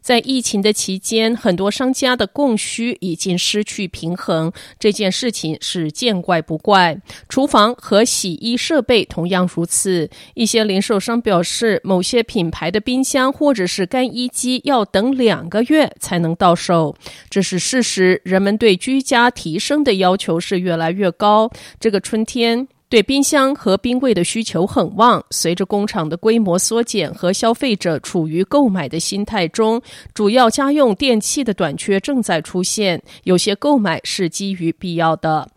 在疫情的期间，很多商家的供需已经失去平衡，这件事情是见怪不怪。厨房和洗衣设备同样如此。一些零售商表示，某些品牌的冰箱或者是干衣机要等两个月才能到手，这是事实。人们对居家提升的要求是越来越高。这个春天，对冰箱和冰柜的需求很旺，随着工厂的规模缩减和消费者处于购买的心态中，主要家用电器的短缺正在出现，有些购买是基于必要的。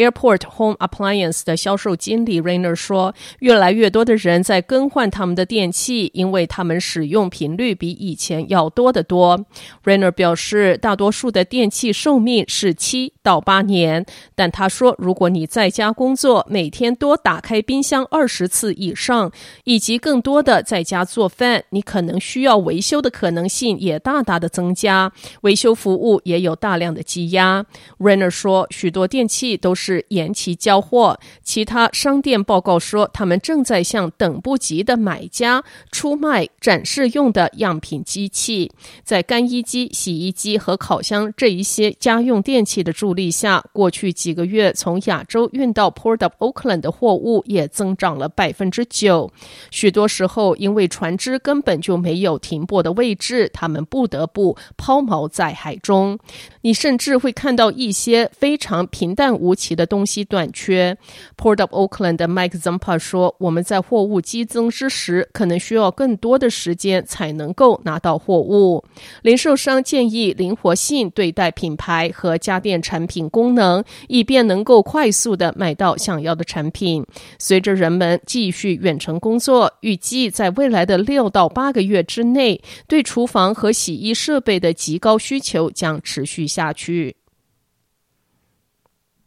Airport Home Appliance 的销售经理 Rainer 说：“越来越多的人在更换他们的电器，因为他们使用频率比以前要多得多。” Rainer 表示，大多数的电器寿命是七到八年，但他说，如果你在家工作，每天多打开冰箱二十次以上，以及更多的在家做饭，你可能需要维修的可能性也大大的增加，维修服务也有大量的积压。Rainer 说，许多电器都是。是延期交货。其他商店报告说，他们正在向等不及的买家出卖展示用的样品机器。在干衣机、洗衣机和烤箱这一些家用电器的助力下，过去几个月从亚洲运到 Port of Oakland 的货物也增长了百分之九。许多时候，因为船只根本就没有停泊的位置，他们不得不抛锚在海中。你甚至会看到一些非常平淡无奇的。的东西短缺，Port of Oakland 的 Mike Zampa 说：“我们在货物激增之时，可能需要更多的时间才能够拿到货物。”零售商建议灵活性对待品牌和家电产品功能，以便能够快速的买到想要的产品。随着人们继续远程工作，预计在未来的六到八个月之内，对厨房和洗衣设备的极高需求将持续下去。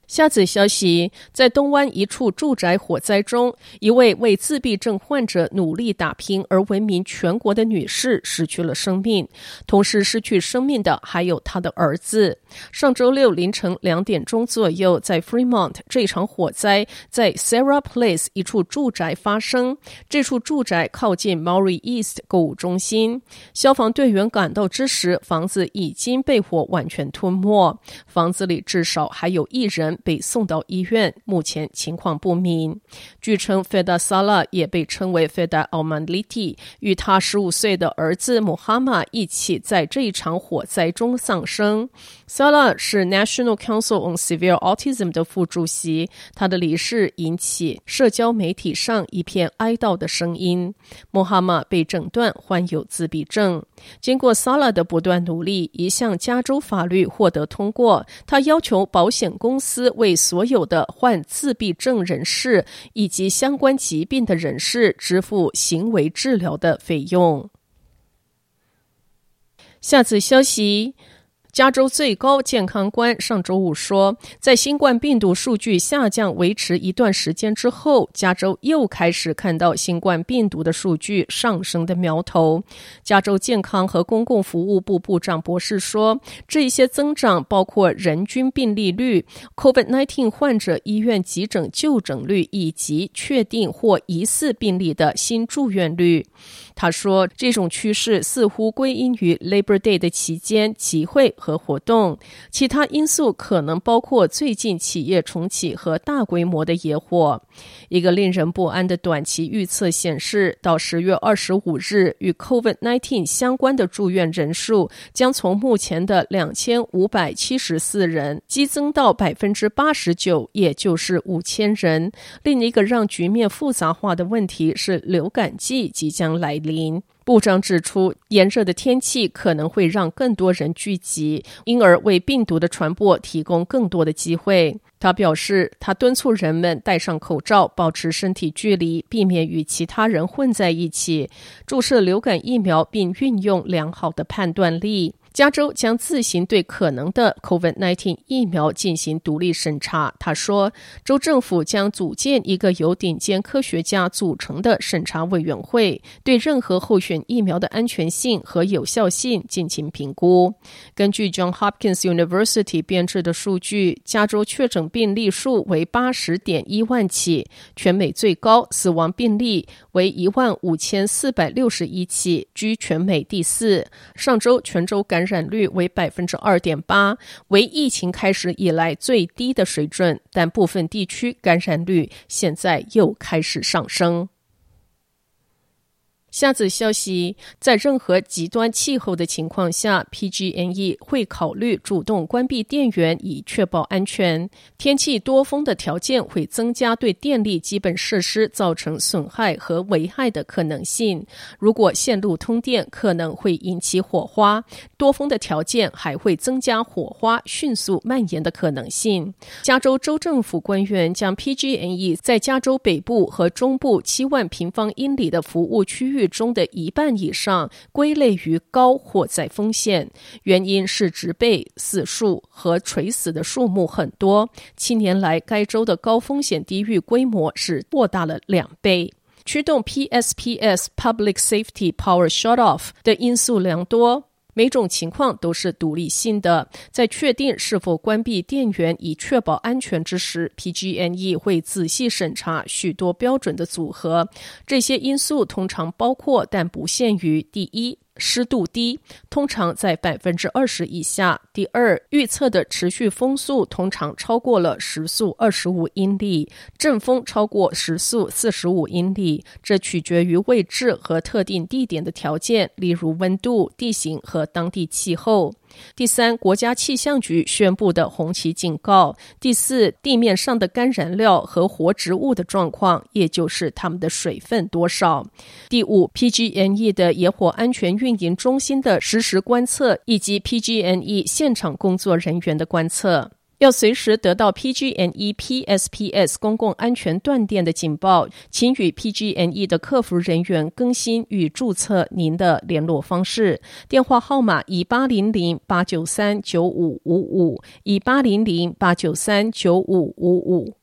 下则消息，在东湾一处住宅火灾中，一位为自闭症患者努力打拼而闻名全国的女士失去了生命。同时失去生命的还有她的儿子。上周六凌晨两点钟左右，在 Fremont，这场火灾在 Sarah Place 一处住宅发生。这处住宅靠近 Maury East 购物中心。消防队员赶到之时，房子已经被火完全吞没。房子里至少还有一人。被送到医院，目前情况不明。据称，Feda Salah 也被称为 Feda a l m a n l i t i 与他十五岁的儿子穆哈马一起在这一场火灾中丧生。Sala 是 National Council on Severe Autism 的副主席，他的离世引起社交媒体上一片哀悼的声音。穆哈马被诊断患有自闭症。经过 Sala 的不断努力，一项加州法律获得通过，他要求保险公司。为所有的患自闭症人士以及相关疾病的人士支付行为治疗的费用。下次消息。加州最高健康官上周五说，在新冠病毒数据下降维持一段时间之后，加州又开始看到新冠病毒的数据上升的苗头。加州健康和公共服务部部长博士说，这一些增长包括人均病例率、COVID-19 患者医院急诊就诊率以及确定或疑似病例的新住院率。他说，这种趋势似乎归因于 Labor Day 的期间集会和活动，其他因素可能包括最近企业重启和大规模的野火。一个令人不安的短期预测显示，到十月二十五日，与 COVID-19 相关的住院人数将从目前的两千五百七十四人激增到百分之八十九，也就是五千人。另一个让局面复杂化的问题是，流感季即将来临。部长指出，炎热的天气可能会让更多人聚集，因而为病毒的传播提供更多的机会。他表示，他敦促人们戴上口罩，保持身体距离，避免与其他人混在一起，注射流感疫苗，并运用良好的判断力。加州将自行对可能的 COVID-19 疫苗进行独立审查。他说，州政府将组建一个由顶尖科学家组成的审查委员会，对任何候选疫苗的安全性和有效性进行评估。根据 John Hopkins University 编制的数据，加州确诊病例数为八十点一万起，全美最高，死亡病例为一万五千四百六十一起，居全美第四。上周全州感感染率为百分之二点八，为疫情开始以来最低的水准，但部分地区感染率现在又开始上升。下则消息，在任何极端气候的情况下，PG&E 会考虑主动关闭电源以确保安全。天气多风的条件会增加对电力基本设施造成损害和危害的可能性。如果线路通电，可能会引起火花。多风的条件还会增加火花迅速蔓延的可能性。加州州政府官员将 PG&E 在加州北部和中部七万平方英里的服务区域中的一半以上归类于高火灾风险，原因是植被、死树和垂死的树木很多。七年来，该州的高风险地域规模是扩大了两倍。驱动 PSPS Public Safety Power Shutoff 的因素良多。每种情况都是独立性的，在确定是否关闭电源以确保安全之时，PG&E 会仔细审查许多标准的组合。这些因素通常包括，但不限于：第一，湿度低，通常在百分之二十以下。第二，预测的持续风速通常超过了时速二十五英里，阵风超过时速四十五英里。这取决于位置和特定地点的条件，例如温度、地形和当地气候。第三，国家气象局宣布的红旗警告。第四，地面上的干燃料和活植物的状况，也就是它们的水分多少。第五，PGNE 的野火安全运营中心的实时观测，以及 PGNE 现场工作人员的观测。要随时得到 PG&E PSPS 公共安全断电的警报，请与 PG&E 的客服人员更新与注册您的联络方式。电话号码：以八零零八九三九五五五，以八零零八九三九五五五。